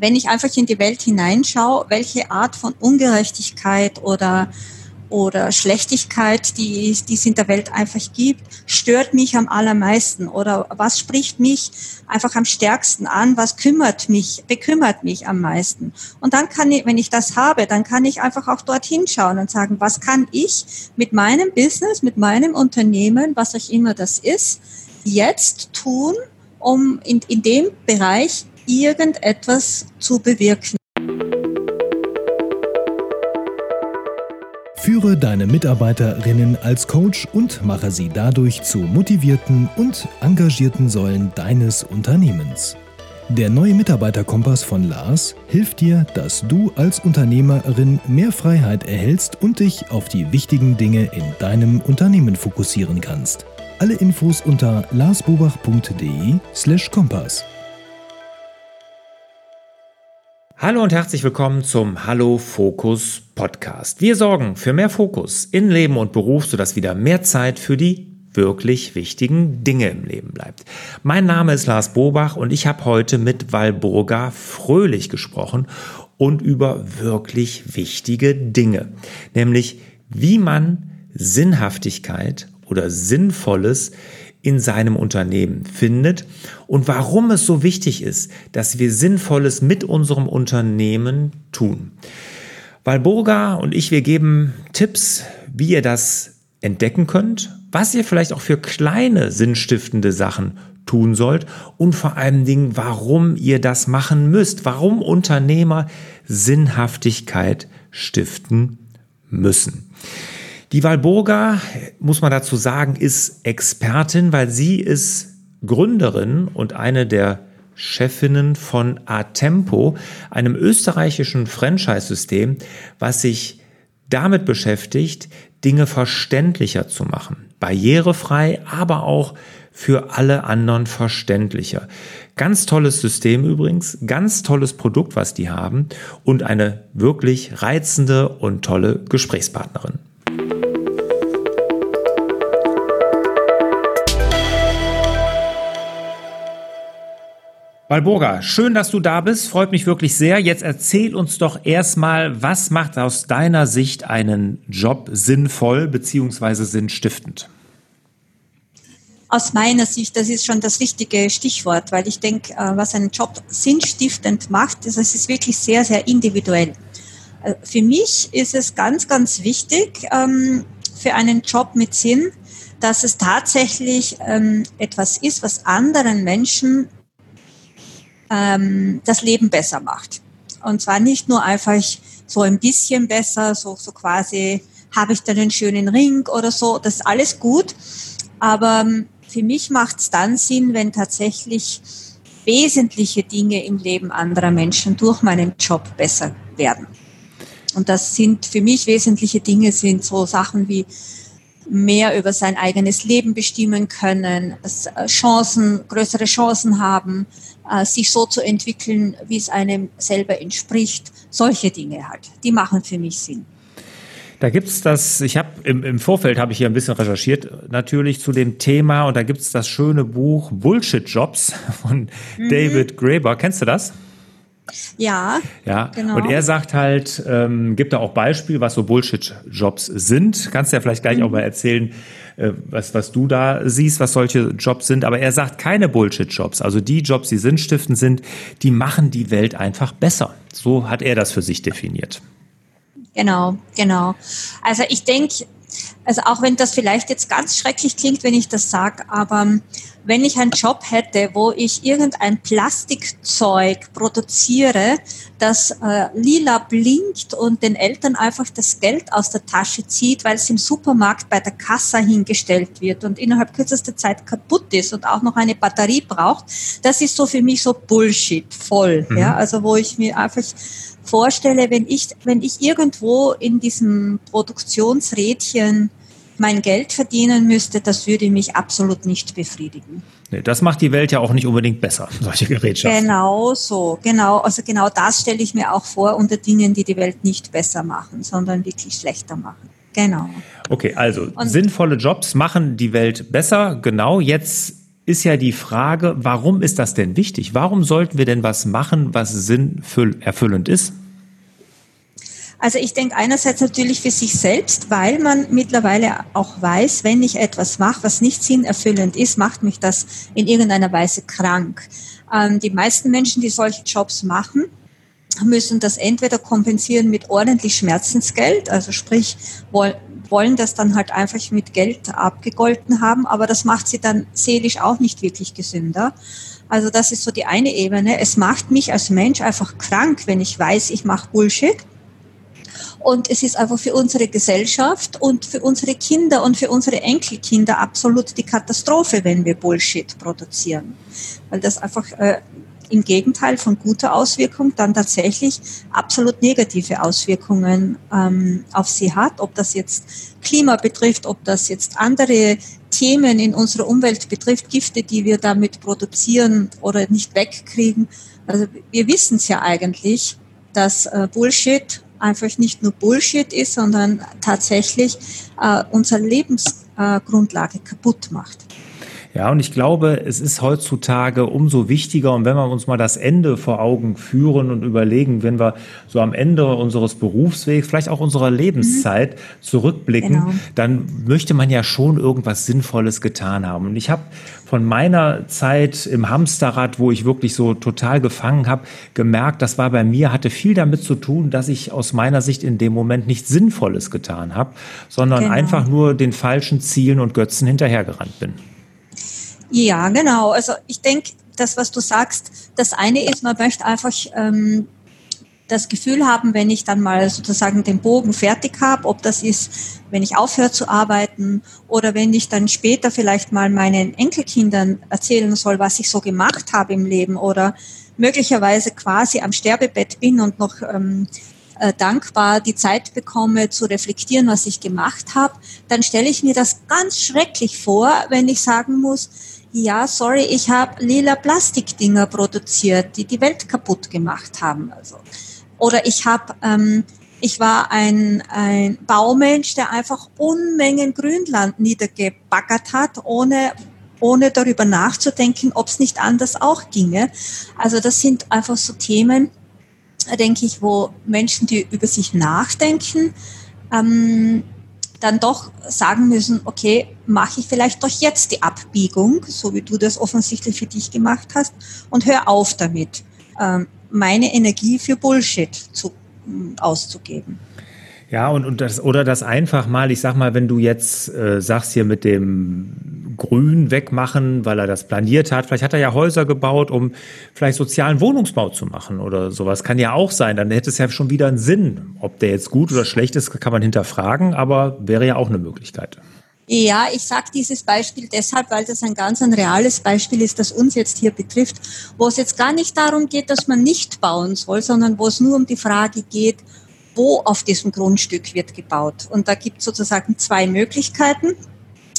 wenn ich einfach in die Welt hineinschaue, welche Art von Ungerechtigkeit oder oder Schlechtigkeit, die, die es in der Welt einfach gibt, stört mich am allermeisten oder was spricht mich einfach am stärksten an, was kümmert mich, bekümmert mich am meisten. Und dann kann ich, wenn ich das habe, dann kann ich einfach auch dorthin schauen und sagen, was kann ich mit meinem Business, mit meinem Unternehmen, was auch immer das ist, jetzt tun, um in, in dem Bereich irgendetwas zu bewirken. Führe deine Mitarbeiterinnen als Coach und mache sie dadurch zu motivierten und engagierten Säulen deines Unternehmens. Der neue Mitarbeiterkompass von Lars hilft dir, dass du als Unternehmerin mehr Freiheit erhältst und dich auf die wichtigen Dinge in deinem Unternehmen fokussieren kannst. Alle Infos unter larsbobach.de/kompass. Hallo und herzlich willkommen zum Hallo Fokus Podcast. Wir sorgen für mehr Fokus in Leben und Beruf, sodass wieder mehr Zeit für die wirklich wichtigen Dinge im Leben bleibt. Mein Name ist Lars Bobach und ich habe heute mit Walburga Fröhlich gesprochen und über wirklich wichtige Dinge, nämlich wie man Sinnhaftigkeit oder Sinnvolles in seinem Unternehmen findet und warum es so wichtig ist, dass wir Sinnvolles mit unserem Unternehmen tun. Weil Burga und ich, wir geben Tipps, wie ihr das entdecken könnt, was ihr vielleicht auch für kleine sinnstiftende Sachen tun sollt und vor allen Dingen, warum ihr das machen müsst, warum Unternehmer Sinnhaftigkeit stiften müssen. Die Walburga, muss man dazu sagen, ist Expertin, weil sie ist Gründerin und eine der Chefinnen von Atempo, einem österreichischen Franchise-System, was sich damit beschäftigt, Dinge verständlicher zu machen. Barrierefrei, aber auch für alle anderen verständlicher. Ganz tolles System übrigens, ganz tolles Produkt, was die haben und eine wirklich reizende und tolle Gesprächspartnerin. Walburga, schön, dass du da bist. Freut mich wirklich sehr. Jetzt erzähl uns doch erstmal, was macht aus deiner Sicht einen Job sinnvoll bzw. sinnstiftend? Aus meiner Sicht, das ist schon das richtige Stichwort, weil ich denke, äh, was einen Job sinnstiftend macht, das ist wirklich sehr, sehr individuell. Äh, für mich ist es ganz, ganz wichtig ähm, für einen Job mit Sinn, dass es tatsächlich ähm, etwas ist, was anderen Menschen ähm, das Leben besser macht. Und zwar nicht nur einfach so ein bisschen besser, so, so quasi habe ich dann einen schönen Ring oder so, das ist alles gut. Aber ähm, für mich macht es dann Sinn, wenn tatsächlich wesentliche Dinge im Leben anderer Menschen durch meinen Job besser werden. Und das sind für mich wesentliche Dinge, sind so Sachen wie mehr über sein eigenes Leben bestimmen können, äh, Chancen, größere Chancen haben, äh, sich so zu entwickeln, wie es einem selber entspricht. Solche Dinge halt, die machen für mich Sinn. Da gibt's das, ich habe im, im Vorfeld habe ich hier ein bisschen recherchiert, natürlich zu dem Thema und da gibt's das schöne Buch Bullshit Jobs von mhm. David Graeber. Kennst du das? Ja, ja. Genau. Und er sagt halt, ähm, gibt da auch Beispiele, was so Bullshit-Jobs sind. Kannst du ja vielleicht gleich mhm. auch mal erzählen, äh, was, was du da siehst, was solche Jobs sind. Aber er sagt keine Bullshit-Jobs. Also die Jobs, die sinnstiftend sind, die machen die Welt einfach besser. So hat er das für sich definiert. Genau, genau. Also ich denke, also auch wenn das vielleicht jetzt ganz schrecklich klingt, wenn ich das sage, aber wenn ich einen Job hätte, wo ich irgendein Plastikzeug produziere, das äh, lila blinkt und den Eltern einfach das Geld aus der Tasche zieht, weil es im Supermarkt bei der Kassa hingestellt wird und innerhalb kürzester Zeit kaputt ist und auch noch eine Batterie braucht, das ist so für mich so Bullshit voll. Mhm. Ja, also wo ich mir einfach vorstelle, wenn ich, wenn ich irgendwo in diesem Produktionsrädchen mein Geld verdienen müsste, das würde mich absolut nicht befriedigen. Nee, das macht die Welt ja auch nicht unbedingt besser, solche Gerätschaften. Genau so, genau. Also genau das stelle ich mir auch vor unter Dingen, die die Welt nicht besser machen, sondern wirklich schlechter machen. Genau. Okay, also Und sinnvolle Jobs machen die Welt besser. Genau, jetzt ist ja die Frage, warum ist das denn wichtig? Warum sollten wir denn was machen, was sinnerfüllend ist? Also ich denke einerseits natürlich für sich selbst, weil man mittlerweile auch weiß, wenn ich etwas mache, was nicht sinnerfüllend ist, macht mich das in irgendeiner Weise krank. Ähm, die meisten Menschen, die solche Jobs machen, müssen das entweder kompensieren mit ordentlich Schmerzensgeld, also sprich wollen das dann halt einfach mit Geld abgegolten haben, aber das macht sie dann seelisch auch nicht wirklich gesünder. Also das ist so die eine Ebene. Es macht mich als Mensch einfach krank, wenn ich weiß, ich mache Bullshit und es ist einfach für unsere Gesellschaft und für unsere Kinder und für unsere Enkelkinder absolut die Katastrophe, wenn wir Bullshit produzieren. Weil das einfach äh, im Gegenteil von guter Auswirkung dann tatsächlich absolut negative Auswirkungen ähm, auf sie hat, ob das jetzt Klima betrifft, ob das jetzt andere Themen in unserer Umwelt betrifft, Gifte, die wir damit produzieren oder nicht wegkriegen. Also wir wissen es ja eigentlich, dass äh, Bullshit einfach nicht nur Bullshit ist, sondern tatsächlich äh, unsere Lebensgrundlage äh, kaputt macht. Ja, und ich glaube, es ist heutzutage umso wichtiger, und wenn wir uns mal das Ende vor Augen führen und überlegen, wenn wir so am Ende unseres Berufswegs, vielleicht auch unserer Lebenszeit mhm. zurückblicken, genau. dann möchte man ja schon irgendwas Sinnvolles getan haben. Und ich habe von meiner Zeit im Hamsterrad, wo ich wirklich so total gefangen habe, gemerkt, das war bei mir, hatte viel damit zu tun, dass ich aus meiner Sicht in dem Moment nichts Sinnvolles getan habe, sondern genau. einfach nur den falschen Zielen und Götzen hinterhergerannt bin. Ja, genau. Also ich denke, das, was du sagst, das eine ist, man möchte einfach ähm, das Gefühl haben, wenn ich dann mal sozusagen den Bogen fertig habe, ob das ist, wenn ich aufhöre zu arbeiten oder wenn ich dann später vielleicht mal meinen Enkelkindern erzählen soll, was ich so gemacht habe im Leben oder möglicherweise quasi am Sterbebett bin und noch ähm, äh, dankbar die Zeit bekomme zu reflektieren, was ich gemacht habe, dann stelle ich mir das ganz schrecklich vor, wenn ich sagen muss, ja, sorry, ich habe lila Plastikdinger produziert, die die Welt kaputt gemacht haben. Also. Oder ich habe, ähm, ich war ein, ein Baumensch, der einfach Unmengen Grünland niedergebaggert hat, ohne ohne darüber nachzudenken, ob es nicht anders auch ginge. Also das sind einfach so Themen, denke ich, wo Menschen, die über sich nachdenken, ähm, dann doch sagen müssen, okay, mache ich vielleicht doch jetzt die Abbiegung, so wie du das offensichtlich für dich gemacht hast, und hör auf damit, ähm, meine Energie für Bullshit zu, auszugeben. Ja, und, und das, oder das einfach mal, ich sag mal, wenn du jetzt äh, sagst hier mit dem Grün wegmachen, weil er das planiert hat, vielleicht hat er ja Häuser gebaut, um vielleicht sozialen Wohnungsbau zu machen oder sowas. Kann ja auch sein. Dann hätte es ja schon wieder einen Sinn. Ob der jetzt gut oder schlecht ist, kann man hinterfragen, aber wäre ja auch eine Möglichkeit. Ja, ich sage dieses Beispiel deshalb, weil das ein ganz ein reales Beispiel ist, das uns jetzt hier betrifft, wo es jetzt gar nicht darum geht, dass man nicht bauen soll, sondern wo es nur um die Frage geht, wo auf diesem Grundstück wird gebaut. Und da gibt es sozusagen zwei Möglichkeiten.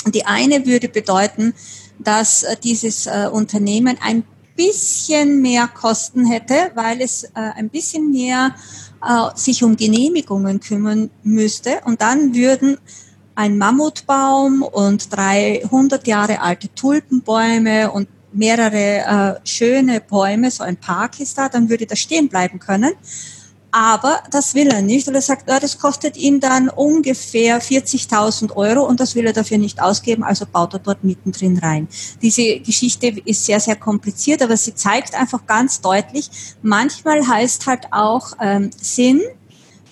Die eine würde bedeuten, dass äh, dieses äh, Unternehmen ein bisschen mehr Kosten hätte, weil es äh, ein bisschen mehr sich um Genehmigungen kümmern müsste. Und dann würden ein Mammutbaum und 300 Jahre alte Tulpenbäume und mehrere schöne Bäume, so ein Park ist da, dann würde das stehen bleiben können. Aber das will er nicht, weil er sagt, ja, das kostet ihn dann ungefähr 40.000 Euro und das will er dafür nicht ausgeben, also baut er dort mittendrin rein. Diese Geschichte ist sehr, sehr kompliziert, aber sie zeigt einfach ganz deutlich, manchmal heißt halt auch ähm, Sinn,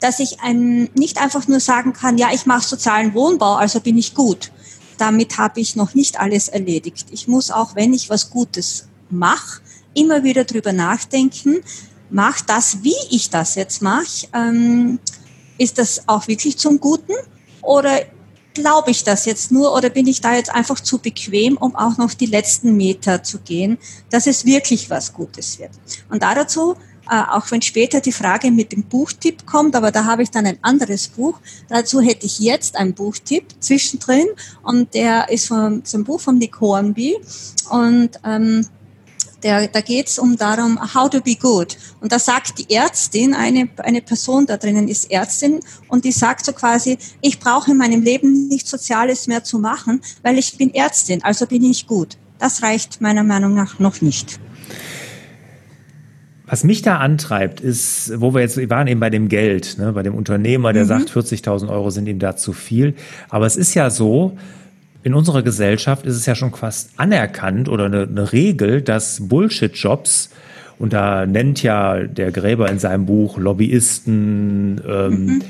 dass ich ein, nicht einfach nur sagen kann, ja, ich mache sozialen Wohnbau, also bin ich gut. Damit habe ich noch nicht alles erledigt. Ich muss auch, wenn ich was Gutes mache, immer wieder drüber nachdenken, macht das, wie ich das jetzt mache, ähm, ist das auch wirklich zum Guten? Oder glaube ich das jetzt nur oder bin ich da jetzt einfach zu bequem, um auch noch die letzten Meter zu gehen, dass es wirklich was Gutes wird. Und dazu, äh, auch wenn später die Frage mit dem Buchtipp kommt, aber da habe ich dann ein anderes Buch, dazu hätte ich jetzt einen Buchtipp zwischendrin und der ist vom, zum Buch von Nick Hornby. Und ähm, der, da geht es um darum, how to be good. Und da sagt die Ärztin, eine, eine Person da drinnen ist Ärztin und die sagt so quasi, ich brauche in meinem Leben nichts Soziales mehr zu machen, weil ich bin Ärztin, also bin ich gut. das reicht meiner Meinung nach noch nicht. Was mich da antreibt, ist, wo wir jetzt, wir waren eben bei dem Geld, ne, bei dem Unternehmer, der mhm. sagt, 40.000 Euro sind ihm da zu viel. Aber es ist ja so, in unserer Gesellschaft ist es ja schon fast anerkannt oder eine, eine Regel, dass Bullshit-Jobs, und da nennt ja der Gräber in seinem Buch Lobbyisten, ähm, mhm.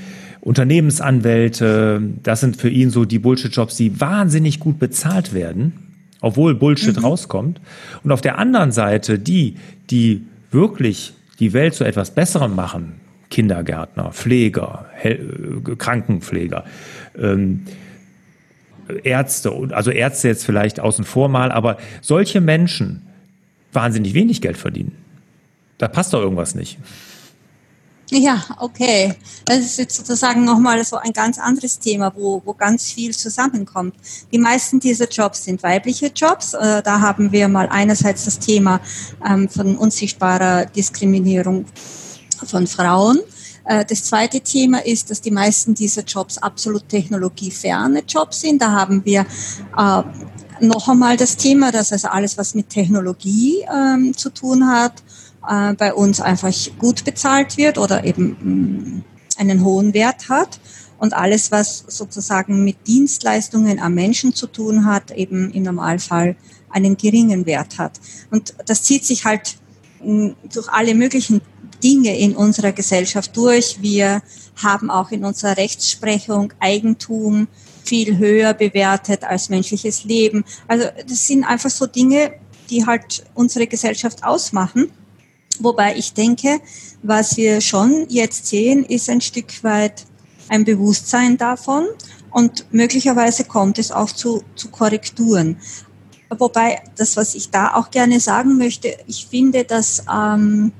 Unternehmensanwälte, das sind für ihn so die Bullshit-Jobs, die wahnsinnig gut bezahlt werden, obwohl Bullshit mhm. rauskommt. Und auf der anderen Seite die, die wirklich die Welt zu etwas Besserem machen, Kindergärtner, Pfleger, Hel Krankenpfleger, ähm, Ärzte, also Ärzte jetzt vielleicht außen vor mal, aber solche Menschen wahnsinnig wenig Geld verdienen. Da passt doch irgendwas nicht. Ja, okay. Das ist jetzt sozusagen nochmal so ein ganz anderes Thema, wo, wo ganz viel zusammenkommt. Die meisten dieser Jobs sind weibliche Jobs. Äh, da haben wir mal einerseits das Thema ähm, von unsichtbarer Diskriminierung von Frauen. Äh, das zweite Thema ist, dass die meisten dieser Jobs absolut technologieferne Jobs sind. Da haben wir äh, noch einmal das Thema, dass also alles, was mit Technologie ähm, zu tun hat, äh, bei uns einfach gut bezahlt wird oder eben mm, einen hohen Wert hat. Und alles, was sozusagen mit Dienstleistungen am Menschen zu tun hat, eben im Normalfall einen geringen Wert hat. Und das zieht sich halt mm, durch alle möglichen Dinge in unserer Gesellschaft durch. Wir haben auch in unserer Rechtsprechung Eigentum viel höher bewertet als menschliches Leben. Also das sind einfach so Dinge, die halt unsere Gesellschaft ausmachen. Wobei ich denke, was wir schon jetzt sehen, ist ein Stück weit ein Bewusstsein davon und möglicherweise kommt es auch zu, zu Korrekturen. Wobei das, was ich da auch gerne sagen möchte, ich finde, dass ähm,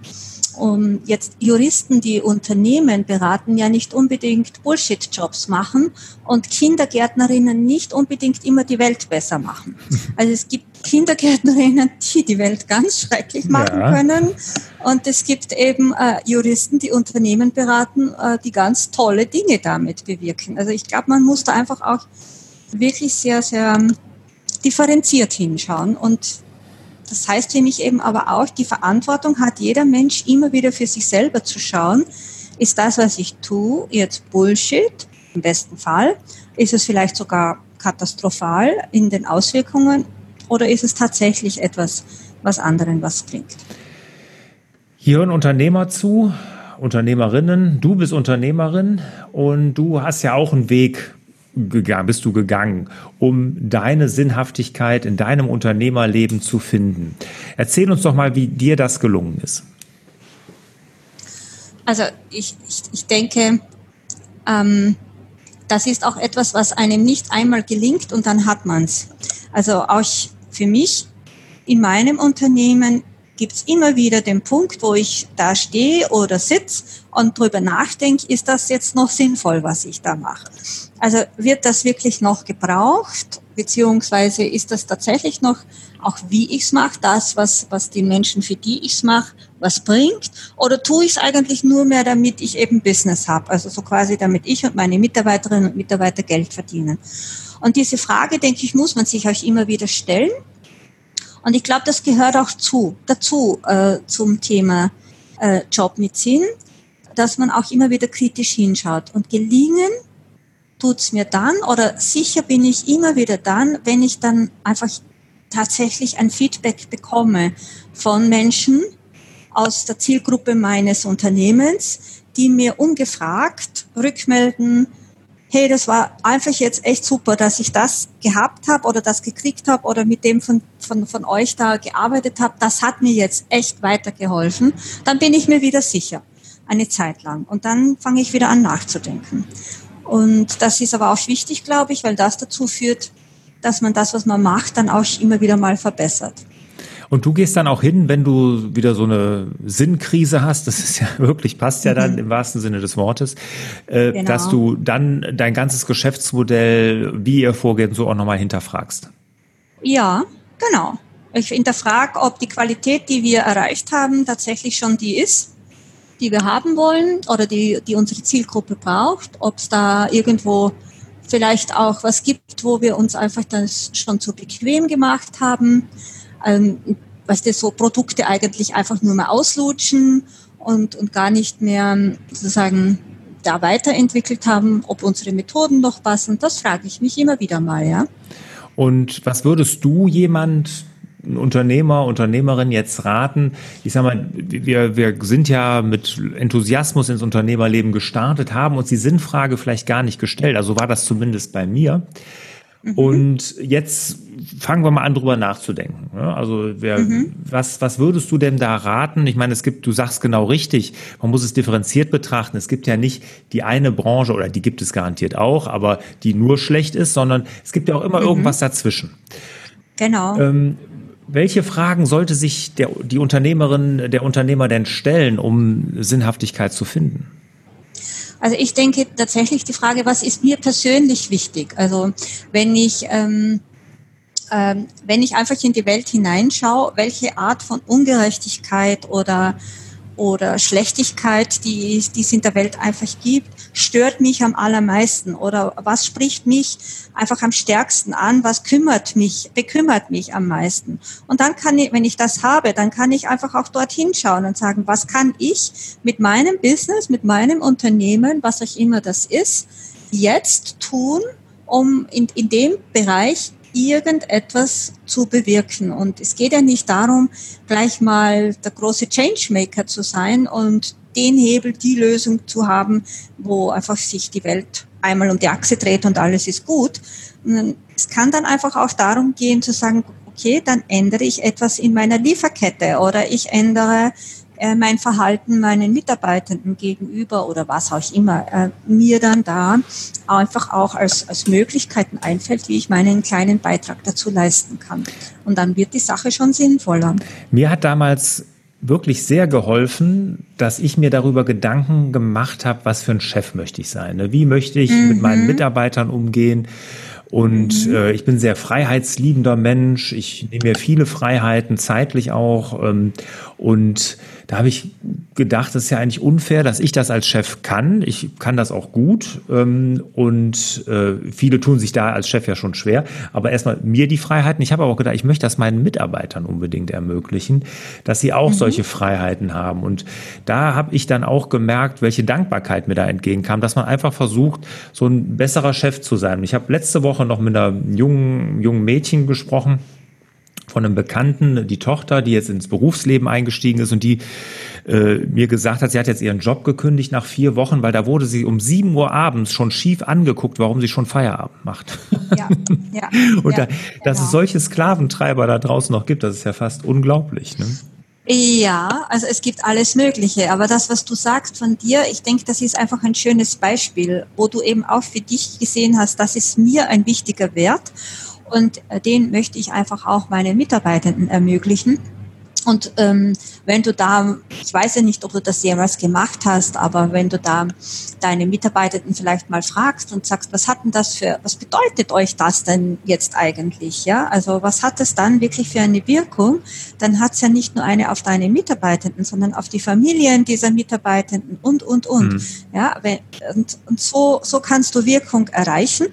um jetzt Juristen, die Unternehmen beraten, ja nicht unbedingt Bullshit-Jobs machen und Kindergärtnerinnen nicht unbedingt immer die Welt besser machen. Also es gibt Kindergärtnerinnen, die die Welt ganz schrecklich machen ja. können und es gibt eben äh, Juristen, die Unternehmen beraten, äh, die ganz tolle Dinge damit bewirken. Also ich glaube, man muss da einfach auch wirklich sehr, sehr differenziert hinschauen und das heißt für mich eben aber auch, die Verantwortung hat jeder Mensch immer wieder für sich selber zu schauen, ist das, was ich tue, jetzt Bullshit im besten Fall? Ist es vielleicht sogar katastrophal in den Auswirkungen oder ist es tatsächlich etwas, was anderen was bringt? Hier hören Unternehmer zu, Unternehmerinnen. Du bist Unternehmerin und du hast ja auch einen Weg gegangen, bist du gegangen, um deine Sinnhaftigkeit in deinem Unternehmerleben zu finden? Erzähl uns doch mal, wie dir das gelungen ist. Also ich, ich, ich denke, ähm, das ist auch etwas, was einem nicht einmal gelingt und dann hat man es. Also auch für mich in meinem Unternehmen gibt es immer wieder den Punkt, wo ich da stehe oder sitze und drüber nachdenke, ist das jetzt noch sinnvoll, was ich da mache? Also wird das wirklich noch gebraucht, beziehungsweise ist das tatsächlich noch, auch wie ich es mache, das, was, was die Menschen, für die ich es mache, was bringt? Oder tue ich es eigentlich nur mehr, damit ich eben Business habe? Also so quasi, damit ich und meine Mitarbeiterinnen und Mitarbeiter Geld verdienen. Und diese Frage, denke ich, muss man sich euch immer wieder stellen. Und ich glaube, das gehört auch zu, dazu äh, zum Thema äh, Job mit Sinn, dass man auch immer wieder kritisch hinschaut. Und gelingen tut's mir dann oder sicher bin ich immer wieder dann, wenn ich dann einfach tatsächlich ein Feedback bekomme von Menschen aus der Zielgruppe meines Unternehmens, die mir ungefragt rückmelden, hey, das war einfach jetzt echt super, dass ich das gehabt habe oder das gekriegt habe oder mit dem von, von, von euch da gearbeitet habe, das hat mir jetzt echt weitergeholfen, dann bin ich mir wieder sicher, eine Zeit lang. Und dann fange ich wieder an nachzudenken. Und das ist aber auch wichtig, glaube ich, weil das dazu führt, dass man das, was man macht, dann auch immer wieder mal verbessert. Und du gehst dann auch hin, wenn du wieder so eine Sinnkrise hast, das ist ja wirklich, passt ja dann mhm. im wahrsten Sinne des Wortes, äh, genau. dass du dann dein ganzes Geschäftsmodell, wie ihr vorgeht, so auch nochmal hinterfragst. Ja, genau. Ich hinterfrage, ob die Qualität, die wir erreicht haben, tatsächlich schon die ist, die wir haben wollen oder die, die unsere Zielgruppe braucht, ob es da irgendwo vielleicht auch was gibt, wo wir uns einfach das schon zu bequem gemacht haben. Ähm, was das so Produkte eigentlich einfach nur mal auslutschen und, und gar nicht mehr sozusagen da weiterentwickelt haben, ob unsere Methoden noch passen, das frage ich mich immer wieder mal, ja. Und was würdest du jemand ein Unternehmer, Unternehmerin jetzt raten? Ich sag mal, wir, wir sind ja mit Enthusiasmus ins Unternehmerleben gestartet, haben uns die Sinnfrage vielleicht gar nicht gestellt. Also war das zumindest bei mir. Mhm. Und jetzt fangen wir mal an, drüber nachzudenken. Also wer, mhm. was, was würdest du denn da raten? Ich meine, es gibt, du sagst genau richtig, man muss es differenziert betrachten. Es gibt ja nicht die eine Branche, oder die gibt es garantiert auch, aber die nur schlecht ist, sondern es gibt ja auch immer mhm. irgendwas dazwischen. Genau. Ähm, welche Fragen sollte sich der, die Unternehmerin, der Unternehmer denn stellen, um Sinnhaftigkeit zu finden? Also ich denke tatsächlich die Frage, was ist mir persönlich wichtig? Also wenn ich ähm, ähm, wenn ich einfach in die Welt hineinschaue, welche Art von Ungerechtigkeit oder oder Schlechtigkeit, die, die es in der Welt einfach gibt, stört mich am allermeisten oder was spricht mich einfach am stärksten an, was kümmert mich, bekümmert mich am meisten. Und dann kann ich, wenn ich das habe, dann kann ich einfach auch dorthin schauen und sagen, was kann ich mit meinem Business, mit meinem Unternehmen, was auch immer das ist, jetzt tun, um in, in dem Bereich irgendetwas zu bewirken. Und es geht ja nicht darum, gleich mal der große Changemaker zu sein und den Hebel, die Lösung zu haben, wo einfach sich die Welt einmal um die Achse dreht und alles ist gut. Und es kann dann einfach auch darum gehen zu sagen, okay, dann ändere ich etwas in meiner Lieferkette oder ich ändere äh, mein Verhalten meinen Mitarbeitenden gegenüber oder was auch immer äh, mir dann da einfach auch als, als Möglichkeiten einfällt, wie ich meinen kleinen Beitrag dazu leisten kann. Und dann wird die Sache schon sinnvoller. Mir hat damals wirklich sehr geholfen, dass ich mir darüber Gedanken gemacht habe, was für ein Chef möchte ich sein. Ne? Wie möchte ich mhm. mit meinen Mitarbeitern umgehen? Und mhm. äh, ich bin sehr freiheitsliebender Mensch. Ich nehme mir viele Freiheiten, zeitlich auch. Ähm, und da habe ich gedacht, das ist ja eigentlich unfair, dass ich das als Chef kann. Ich kann das auch gut. Ähm, und äh, viele tun sich da als Chef ja schon schwer. Aber erstmal mir die Freiheiten. Ich habe aber auch gedacht, ich möchte das meinen Mitarbeitern unbedingt ermöglichen, dass sie auch mhm. solche Freiheiten haben. Und da habe ich dann auch gemerkt, welche Dankbarkeit mir da entgegenkam, dass man einfach versucht, so ein besserer Chef zu sein. Ich habe letzte Woche noch mit einer jungen, jungen Mädchen gesprochen von einem Bekannten, die Tochter, die jetzt ins Berufsleben eingestiegen ist und die äh, mir gesagt hat, sie hat jetzt ihren Job gekündigt nach vier Wochen, weil da wurde sie um sieben Uhr abends schon schief angeguckt, warum sie schon Feierabend macht. Ja, ja. und ja, da, dass genau. es solche Sklaventreiber da draußen noch gibt, das ist ja fast unglaublich. Ne? Ja, also es gibt alles Mögliche. Aber das, was du sagst von dir, ich denke, das ist einfach ein schönes Beispiel, wo du eben auch für dich gesehen hast, das ist mir ein wichtiger Wert. Und äh, den möchte ich einfach auch meinen Mitarbeitenden ermöglichen. Und ähm, wenn du da, ich weiß ja nicht, ob du das jemals gemacht hast, aber wenn du da deine Mitarbeitenden vielleicht mal fragst und sagst, was hat denn das für, was bedeutet euch das denn jetzt eigentlich? Ja, also was hat es dann wirklich für eine Wirkung? Dann hat es ja nicht nur eine auf deine Mitarbeitenden, sondern auf die Familien dieser Mitarbeitenden und und und. Mhm. Ja, wenn, und, und so so kannst du Wirkung erreichen,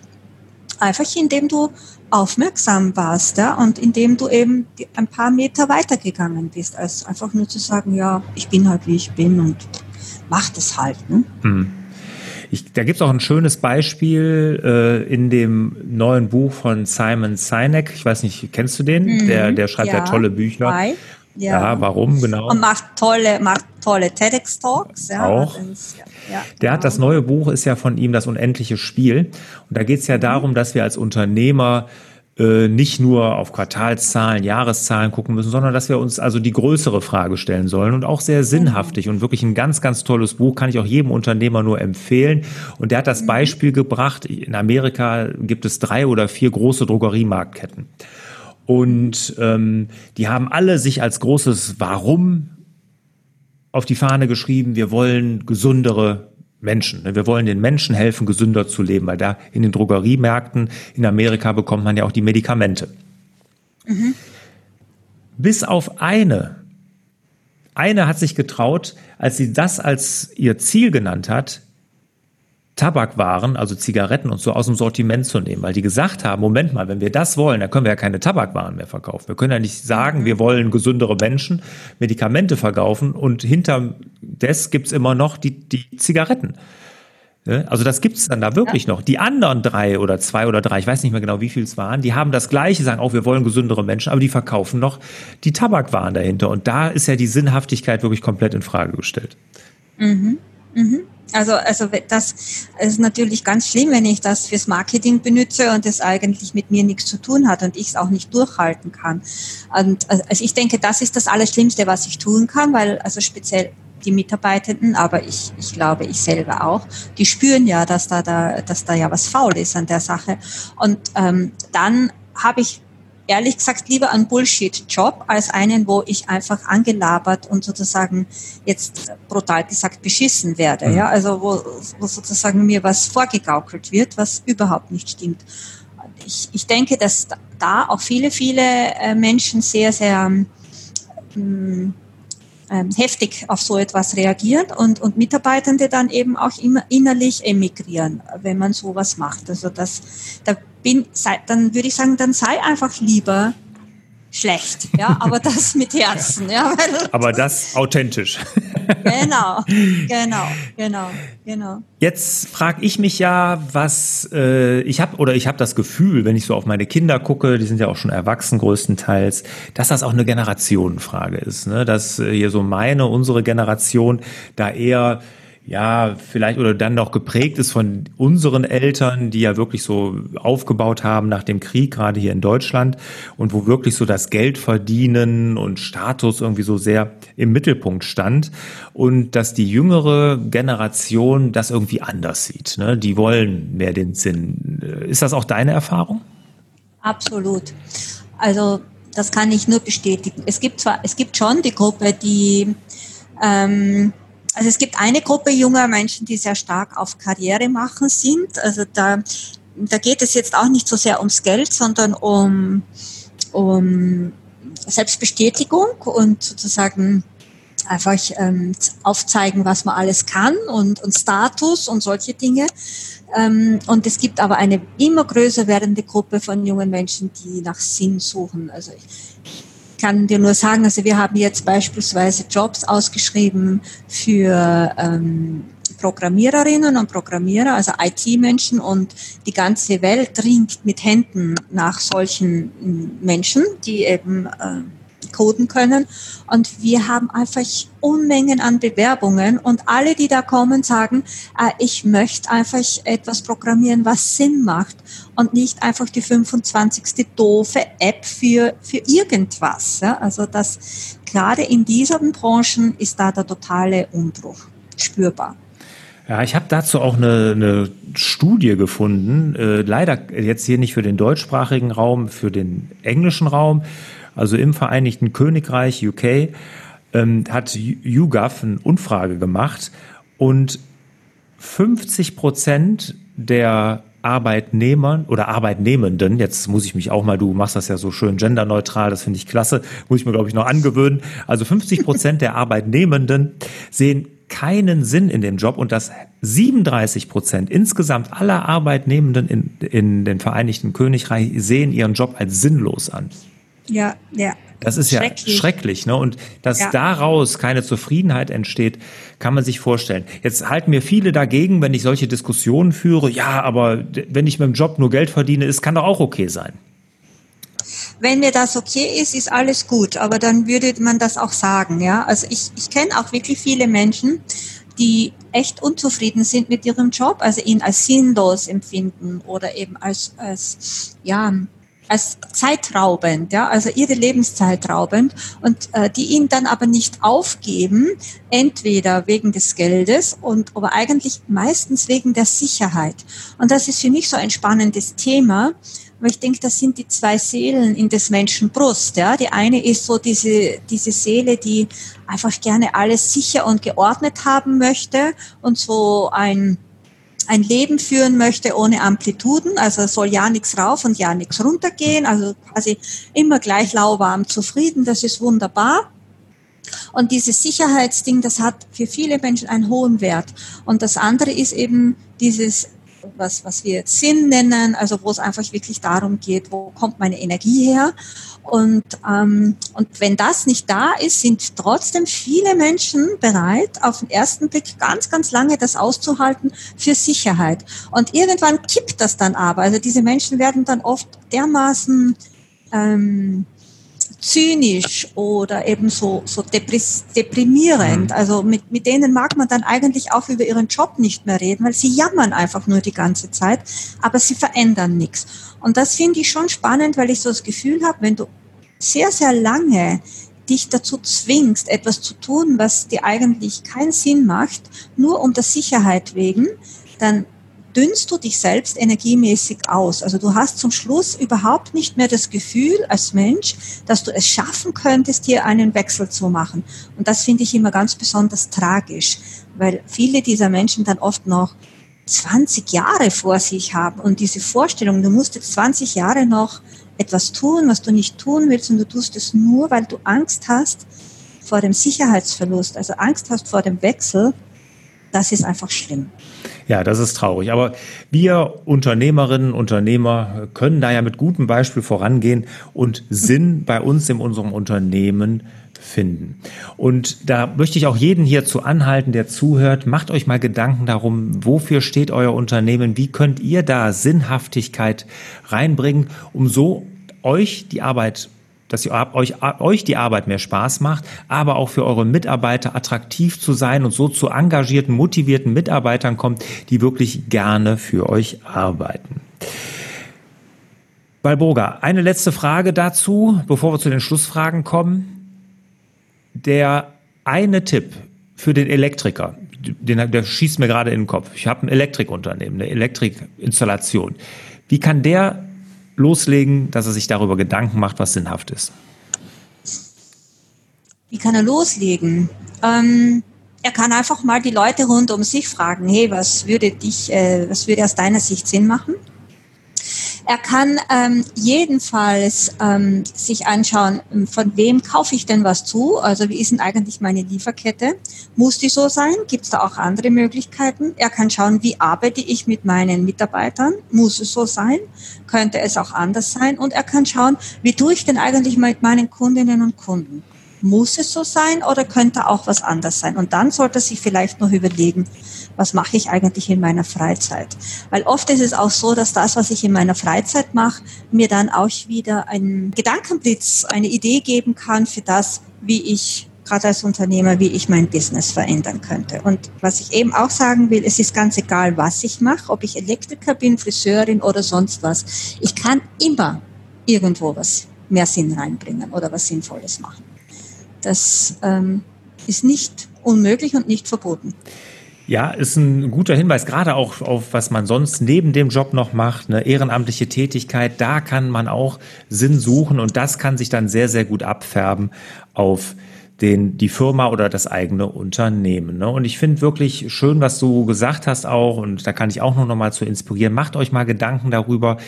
einfach indem du aufmerksam warst, ja, und indem du eben ein paar Meter weitergegangen bist, als einfach nur zu sagen, ja, ich bin halt wie ich bin und mach das halt. Ne? Hm. Ich, da gibt es auch ein schönes Beispiel äh, in dem neuen Buch von Simon Sinek. Ich weiß nicht, kennst du den? Mhm, der, der schreibt ja, ja tolle Bücher. Why? Ja. ja. warum genau? Und macht tolle, macht tolle TEDx-Talks. Ja, auch. Ja, der hat das neue Buch, ist ja von ihm das unendliche Spiel. Und da geht es ja mhm. darum, dass wir als Unternehmer äh, nicht nur auf Quartalszahlen, Jahreszahlen gucken müssen, sondern dass wir uns also die größere Frage stellen sollen und auch sehr sinnhaftig und wirklich ein ganz, ganz tolles Buch, kann ich auch jedem Unternehmer nur empfehlen. Und der hat das mhm. Beispiel gebracht, in Amerika gibt es drei oder vier große Drogeriemarktketten. Und ähm, die haben alle sich als großes Warum auf die Fahne geschrieben, wir wollen gesundere Menschen. Ne? Wir wollen den Menschen helfen, gesünder zu leben, weil da in den Drogeriemärkten in Amerika bekommt man ja auch die Medikamente. Mhm. Bis auf eine. Eine hat sich getraut, als sie das als ihr Ziel genannt hat, Tabakwaren, also Zigaretten und so aus dem Sortiment zu nehmen, weil die gesagt haben, Moment mal, wenn wir das wollen, dann können wir ja keine Tabakwaren mehr verkaufen. Wir können ja nicht sagen, wir wollen gesündere Menschen Medikamente verkaufen und hinter des gibt's immer noch die, die Zigaretten. Also das gibt's dann da wirklich ja. noch. Die anderen drei oder zwei oder drei, ich weiß nicht mehr genau, wie viel es waren, die haben das Gleiche, sagen auch, wir wollen gesündere Menschen, aber die verkaufen noch die Tabakwaren dahinter. Und da ist ja die Sinnhaftigkeit wirklich komplett in Frage gestellt. Mhm. Mhm. Also, also das ist natürlich ganz schlimm, wenn ich das fürs Marketing benutze und es eigentlich mit mir nichts zu tun hat und ich es auch nicht durchhalten kann. Und also ich denke, das ist das Allerschlimmste, was ich tun kann, weil also speziell die Mitarbeitenden, aber ich, ich glaube, ich selber auch, die spüren ja, dass da, da, dass da ja was faul ist an der Sache. Und ähm, dann habe ich ehrlich gesagt lieber einen Bullshit-Job als einen, wo ich einfach angelabert und sozusagen jetzt brutal gesagt beschissen werde. Mhm. Ja, also wo, wo sozusagen mir was vorgegaukelt wird, was überhaupt nicht stimmt. Ich, ich denke, dass da auch viele, viele äh, Menschen sehr, sehr ähm, ähm, heftig auf so etwas reagieren und, und Mitarbeitende dann eben auch immer innerlich emigrieren, wenn man sowas macht. Also das, da bin, sei, dann würde ich sagen, dann sei einfach lieber schlecht, ja, aber das mit Herzen, ja. Aber das authentisch. genau, genau, genau, genau. Jetzt frage ich mich ja, was äh, ich habe oder ich habe das Gefühl, wenn ich so auf meine Kinder gucke, die sind ja auch schon erwachsen größtenteils, dass das auch eine Generationenfrage ist, ne? dass äh, hier so meine, unsere Generation da eher ja, vielleicht oder dann noch geprägt ist von unseren Eltern, die ja wirklich so aufgebaut haben nach dem Krieg, gerade hier in Deutschland, und wo wirklich so das Geld verdienen und Status irgendwie so sehr im Mittelpunkt stand. Und dass die jüngere Generation das irgendwie anders sieht. Ne? Die wollen mehr den Sinn. Ist das auch deine Erfahrung? Absolut. Also das kann ich nur bestätigen. Es gibt zwar, es gibt schon die Gruppe, die ähm, also es gibt eine Gruppe junger Menschen, die sehr stark auf Karriere machen sind. Also da, da geht es jetzt auch nicht so sehr ums Geld, sondern um, um Selbstbestätigung und sozusagen einfach ähm, aufzeigen, was man alles kann und, und Status und solche Dinge. Ähm, und es gibt aber eine immer größer werdende Gruppe von jungen Menschen, die nach Sinn suchen. Also ich, kann dir nur sagen, also wir haben jetzt beispielsweise Jobs ausgeschrieben für ähm, Programmiererinnen und Programmierer, also IT-Menschen und die ganze Welt ringt mit Händen nach solchen Menschen, die eben äh, coden können. Und wir haben einfach Unmengen an Bewerbungen und alle, die da kommen, sagen, äh, ich möchte einfach etwas programmieren, was Sinn macht und nicht einfach die 25. doofe App für, für irgendwas. Ja? Also das, gerade in diesen Branchen ist da der totale Umbruch spürbar. Ja, ich habe dazu auch eine, eine Studie gefunden, äh, leider jetzt hier nicht für den deutschsprachigen Raum, für den englischen Raum also im Vereinigten Königreich, UK, ähm, hat YouGov eine Umfrage gemacht und 50 Prozent der Arbeitnehmern oder Arbeitnehmenden, jetzt muss ich mich auch mal, du machst das ja so schön genderneutral, das finde ich klasse, muss ich mir, glaube ich, noch angewöhnen. Also 50 Prozent der Arbeitnehmenden sehen keinen Sinn in dem Job und dass 37 Prozent insgesamt aller Arbeitnehmenden in, in den Vereinigten Königreich sehen ihren Job als sinnlos an. Ja, ja. Das ist schrecklich. ja schrecklich, ne? Und dass ja. daraus keine Zufriedenheit entsteht, kann man sich vorstellen. Jetzt halten mir viele dagegen, wenn ich solche Diskussionen führe. Ja, aber wenn ich mit dem Job nur Geld verdiene, ist, kann doch auch okay sein. Wenn mir das okay ist, ist alles gut. Aber dann würde man das auch sagen, ja. Also ich, ich kenne auch wirklich viele Menschen, die echt unzufrieden sind mit ihrem Job, also ihn als sinnlos empfinden oder eben als, als ja, als zeitraubend, ja, also ihre Lebenszeit raubend und äh, die ihn dann aber nicht aufgeben, entweder wegen des Geldes und aber eigentlich meistens wegen der Sicherheit. Und das ist für mich so ein spannendes Thema, weil ich denke, das sind die zwei Seelen in des Menschen Brust. Ja, die eine ist so diese diese Seele, die einfach gerne alles sicher und geordnet haben möchte und so ein ein Leben führen möchte ohne Amplituden, also soll ja nichts rauf und ja nichts runter gehen, also quasi immer gleich lauwarm zufrieden, das ist wunderbar. Und dieses Sicherheitsding, das hat für viele Menschen einen hohen Wert. Und das andere ist eben dieses was, was wir jetzt Sinn nennen, also wo es einfach wirklich darum geht, wo kommt meine Energie her. Und, ähm, und wenn das nicht da ist, sind trotzdem viele Menschen bereit, auf den ersten Blick ganz, ganz lange das auszuhalten für Sicherheit. Und irgendwann kippt das dann aber. Also diese Menschen werden dann oft dermaßen ähm, zynisch oder eben so, so deprimierend. Mhm. Also mit, mit denen mag man dann eigentlich auch über ihren Job nicht mehr reden, weil sie jammern einfach nur die ganze Zeit, aber sie verändern nichts. Und das finde ich schon spannend, weil ich so das Gefühl habe, wenn du sehr, sehr lange dich dazu zwingst, etwas zu tun, was dir eigentlich keinen Sinn macht, nur um der Sicherheit wegen, dann dünnst du dich selbst energiemäßig aus. Also du hast zum Schluss überhaupt nicht mehr das Gefühl als Mensch, dass du es schaffen könntest, hier einen Wechsel zu machen. Und das finde ich immer ganz besonders tragisch, weil viele dieser Menschen dann oft noch 20 Jahre vor sich haben und diese Vorstellung, du musst jetzt 20 Jahre noch etwas tun, was du nicht tun willst und du tust es nur, weil du Angst hast vor dem Sicherheitsverlust, also Angst hast vor dem Wechsel, das ist einfach schlimm. Ja, das ist traurig. Aber wir Unternehmerinnen, Unternehmer können da ja mit gutem Beispiel vorangehen und Sinn bei uns in unserem Unternehmen finden. Und da möchte ich auch jeden hierzu anhalten, der zuhört. Macht euch mal Gedanken darum, wofür steht euer Unternehmen? Wie könnt ihr da Sinnhaftigkeit reinbringen, um so euch die Arbeit dass ihr, euch, euch die Arbeit mehr Spaß macht, aber auch für eure Mitarbeiter attraktiv zu sein und so zu engagierten, motivierten Mitarbeitern kommt, die wirklich gerne für euch arbeiten. Balboga, eine letzte Frage dazu, bevor wir zu den Schlussfragen kommen. Der eine Tipp für den Elektriker, den, der schießt mir gerade in den Kopf. Ich habe ein Elektrikunternehmen, eine Elektrikinstallation. Wie kann der loslegen, dass er sich darüber Gedanken macht, was sinnhaft ist? Wie kann er loslegen? Ähm, er kann einfach mal die Leute rund um sich fragen, hey, was würde dich, äh, was würde aus deiner Sicht Sinn machen? Er kann ähm, jedenfalls ähm, sich anschauen, von wem kaufe ich denn was zu? Also wie ist denn eigentlich meine Lieferkette? Muss die so sein? Gibt es da auch andere Möglichkeiten? Er kann schauen, wie arbeite ich mit meinen Mitarbeitern? Muss es so sein? Könnte es auch anders sein? Und er kann schauen, wie tue ich denn eigentlich mit meinen Kundinnen und Kunden? Muss es so sein oder könnte auch was anders sein? Und dann sollte sich vielleicht noch überlegen, was mache ich eigentlich in meiner Freizeit? Weil oft ist es auch so, dass das, was ich in meiner Freizeit mache, mir dann auch wieder einen Gedankenblitz, eine Idee geben kann für das, wie ich gerade als Unternehmer, wie ich mein Business verändern könnte. Und was ich eben auch sagen will, es ist ganz egal, was ich mache, ob ich Elektriker bin, Friseurin oder sonst was. Ich kann immer irgendwo was mehr Sinn reinbringen oder was Sinnvolles machen. Das ähm, ist nicht unmöglich und nicht verboten. Ja, ist ein guter Hinweis, gerade auch auf was man sonst neben dem Job noch macht, eine ehrenamtliche Tätigkeit, da kann man auch Sinn suchen und das kann sich dann sehr, sehr gut abfärben auf den, die Firma oder das eigene Unternehmen. Ne? Und ich finde wirklich schön, was du gesagt hast auch, und da kann ich auch noch mal zu inspirieren. Macht euch mal Gedanken darüber,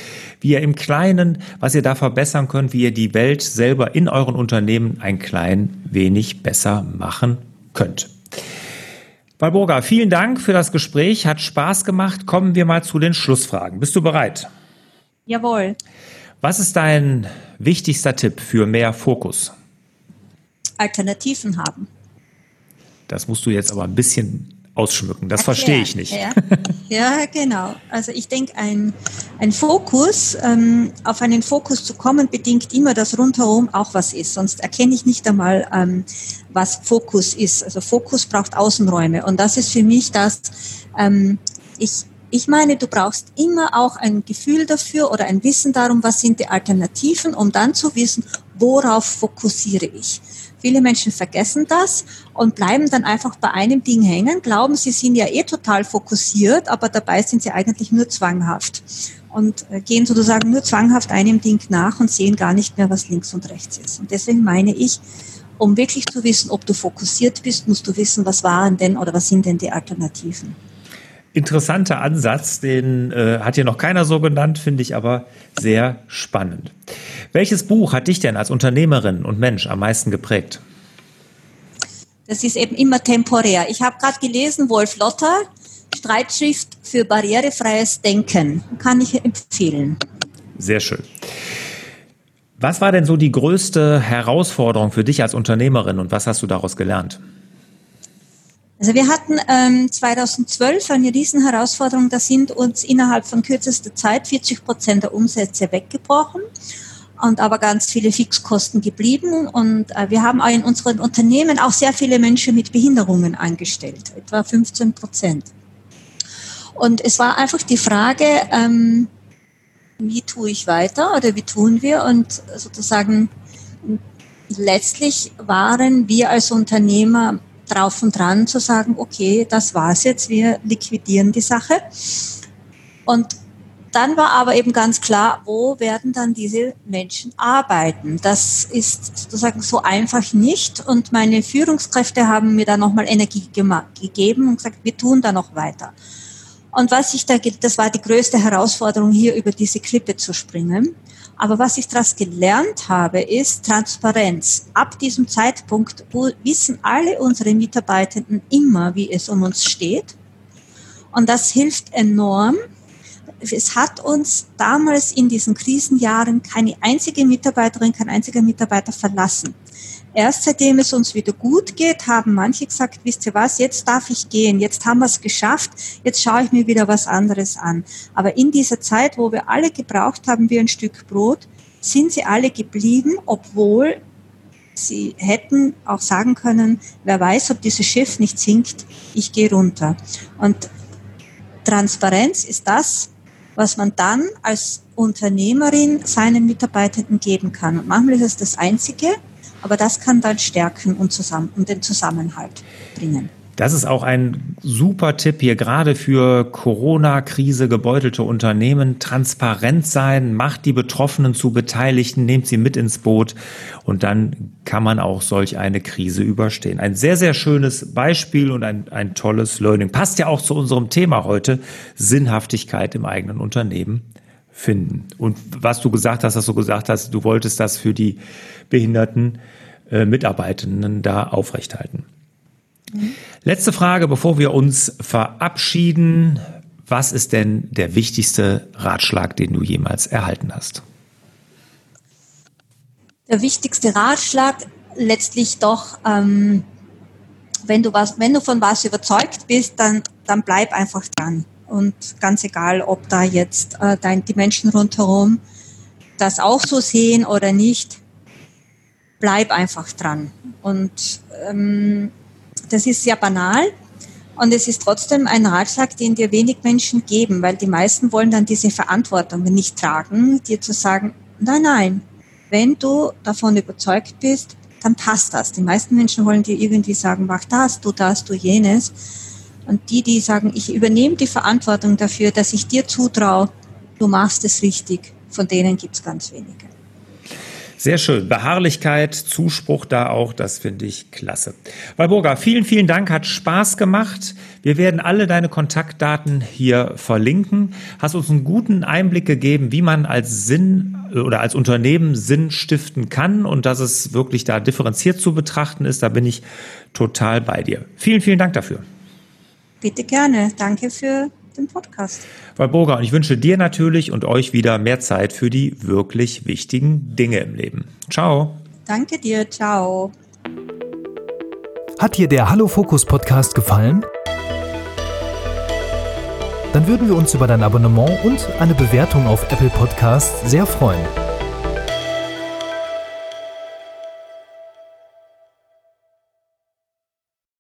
wie ihr im Kleinen, was ihr da verbessern könnt, wie ihr die Welt selber in euren Unternehmen ein klein wenig besser machen könnt. Walburga, vielen Dank für das Gespräch. Hat Spaß gemacht. Kommen wir mal zu den Schlussfragen. Bist du bereit? Jawohl. Was ist dein wichtigster Tipp für mehr Fokus? Alternativen haben. Das musst du jetzt aber ein bisschen ausschmücken. Das Erklären. verstehe ich nicht. Ja, ja genau. Also ich denke, ein, ein Fokus, ähm, auf einen Fokus zu kommen, bedingt immer, dass rundherum auch was ist. Sonst erkenne ich nicht einmal, ähm, was Fokus ist. Also Fokus braucht Außenräume. Und das ist für mich das, ähm, ich, ich meine, du brauchst immer auch ein Gefühl dafür oder ein Wissen darum, was sind die Alternativen, um dann zu wissen, worauf fokussiere ich. Viele Menschen vergessen das und bleiben dann einfach bei einem Ding hängen, glauben, sie sind ja eh total fokussiert, aber dabei sind sie eigentlich nur zwanghaft und äh, gehen sozusagen nur zwanghaft einem Ding nach und sehen gar nicht mehr, was links und rechts ist. Und deswegen meine ich, um wirklich zu wissen, ob du fokussiert bist, musst du wissen, was waren denn oder was sind denn die Alternativen interessanter Ansatz, den äh, hat hier noch keiner so genannt, finde ich aber sehr spannend. Welches Buch hat dich denn als Unternehmerin und Mensch am meisten geprägt? Das ist eben immer temporär. Ich habe gerade gelesen, Wolf Lotter, Streitschrift für barrierefreies Denken. Kann ich empfehlen. Sehr schön. Was war denn so die größte Herausforderung für dich als Unternehmerin und was hast du daraus gelernt? Also wir hatten ähm, 2012 eine Riesenherausforderung. Da sind uns innerhalb von kürzester Zeit 40 Prozent der Umsätze weggebrochen und aber ganz viele Fixkosten geblieben. Und äh, wir haben in unseren Unternehmen auch sehr viele Menschen mit Behinderungen eingestellt, etwa 15 Prozent. Und es war einfach die Frage, ähm, wie tue ich weiter oder wie tun wir? Und sozusagen letztlich waren wir als Unternehmer drauf und dran zu sagen, okay, das war's jetzt, wir liquidieren die Sache. Und dann war aber eben ganz klar, wo werden dann diese Menschen arbeiten? Das ist sozusagen so einfach nicht. Und meine Führungskräfte haben mir da nochmal Energie gegeben und gesagt, wir tun da noch weiter. Und was ich da, das war die größte Herausforderung, hier über diese Klippe zu springen. Aber was ich daraus gelernt habe, ist Transparenz. Ab diesem Zeitpunkt wissen alle unsere Mitarbeitenden immer, wie es um uns steht. Und das hilft enorm. Es hat uns damals in diesen Krisenjahren keine einzige Mitarbeiterin, kein einziger Mitarbeiter verlassen. Erst seitdem es uns wieder gut geht, haben manche gesagt, wisst ihr was, jetzt darf ich gehen, jetzt haben wir es geschafft, jetzt schaue ich mir wieder was anderes an. Aber in dieser Zeit, wo wir alle gebraucht haben wie ein Stück Brot, sind sie alle geblieben, obwohl sie hätten auch sagen können, wer weiß, ob dieses Schiff nicht sinkt, ich gehe runter. Und Transparenz ist das, was man dann als Unternehmerin seinen Mitarbeitenden geben kann. Und manchmal ist es das Einzige, aber das kann dann stärken und, zusammen, und den Zusammenhalt bringen. Das ist auch ein super Tipp hier, gerade für Corona-Krise gebeutelte Unternehmen. Transparent sein, macht die Betroffenen zu Beteiligten, nehmt sie mit ins Boot und dann kann man auch solch eine Krise überstehen. Ein sehr, sehr schönes Beispiel und ein, ein tolles Learning. Passt ja auch zu unserem Thema heute, Sinnhaftigkeit im eigenen Unternehmen finden. Und was du gesagt hast, dass du gesagt hast, du wolltest das für die behinderten äh, Mitarbeitenden da aufrechthalten. Mhm. Letzte Frage, bevor wir uns verabschieden. Was ist denn der wichtigste Ratschlag, den du jemals erhalten hast? Der wichtigste Ratschlag letztlich doch, ähm, wenn du was, wenn du von was überzeugt bist, dann, dann bleib einfach dran. Und ganz egal, ob da jetzt äh, die Menschen rundherum das auch so sehen oder nicht, bleib einfach dran. Und ähm, das ist sehr banal und es ist trotzdem ein Ratschlag, den dir wenig Menschen geben, weil die meisten wollen dann diese Verantwortung nicht tragen, dir zu sagen, nein, nein, wenn du davon überzeugt bist, dann passt das. Die meisten Menschen wollen dir irgendwie sagen, mach das, du das, du jenes. Und die, die sagen, ich übernehme die Verantwortung dafür, dass ich dir zutraue, du machst es richtig, von denen gibt es ganz wenige. Sehr schön. Beharrlichkeit, Zuspruch da auch, das finde ich klasse. Walburga, vielen, vielen Dank, hat Spaß gemacht. Wir werden alle deine Kontaktdaten hier verlinken. Hast uns einen guten Einblick gegeben, wie man als Sinn oder als Unternehmen Sinn stiften kann und dass es wirklich da differenziert zu betrachten ist. Da bin ich total bei dir. Vielen, vielen Dank dafür. Bitte gerne. Danke für den Podcast. Walburga, und ich wünsche dir natürlich und euch wieder mehr Zeit für die wirklich wichtigen Dinge im Leben. Ciao. Danke dir. Ciao. Hat dir der Hallo Fokus Podcast gefallen? Dann würden wir uns über dein Abonnement und eine Bewertung auf Apple Podcasts sehr freuen.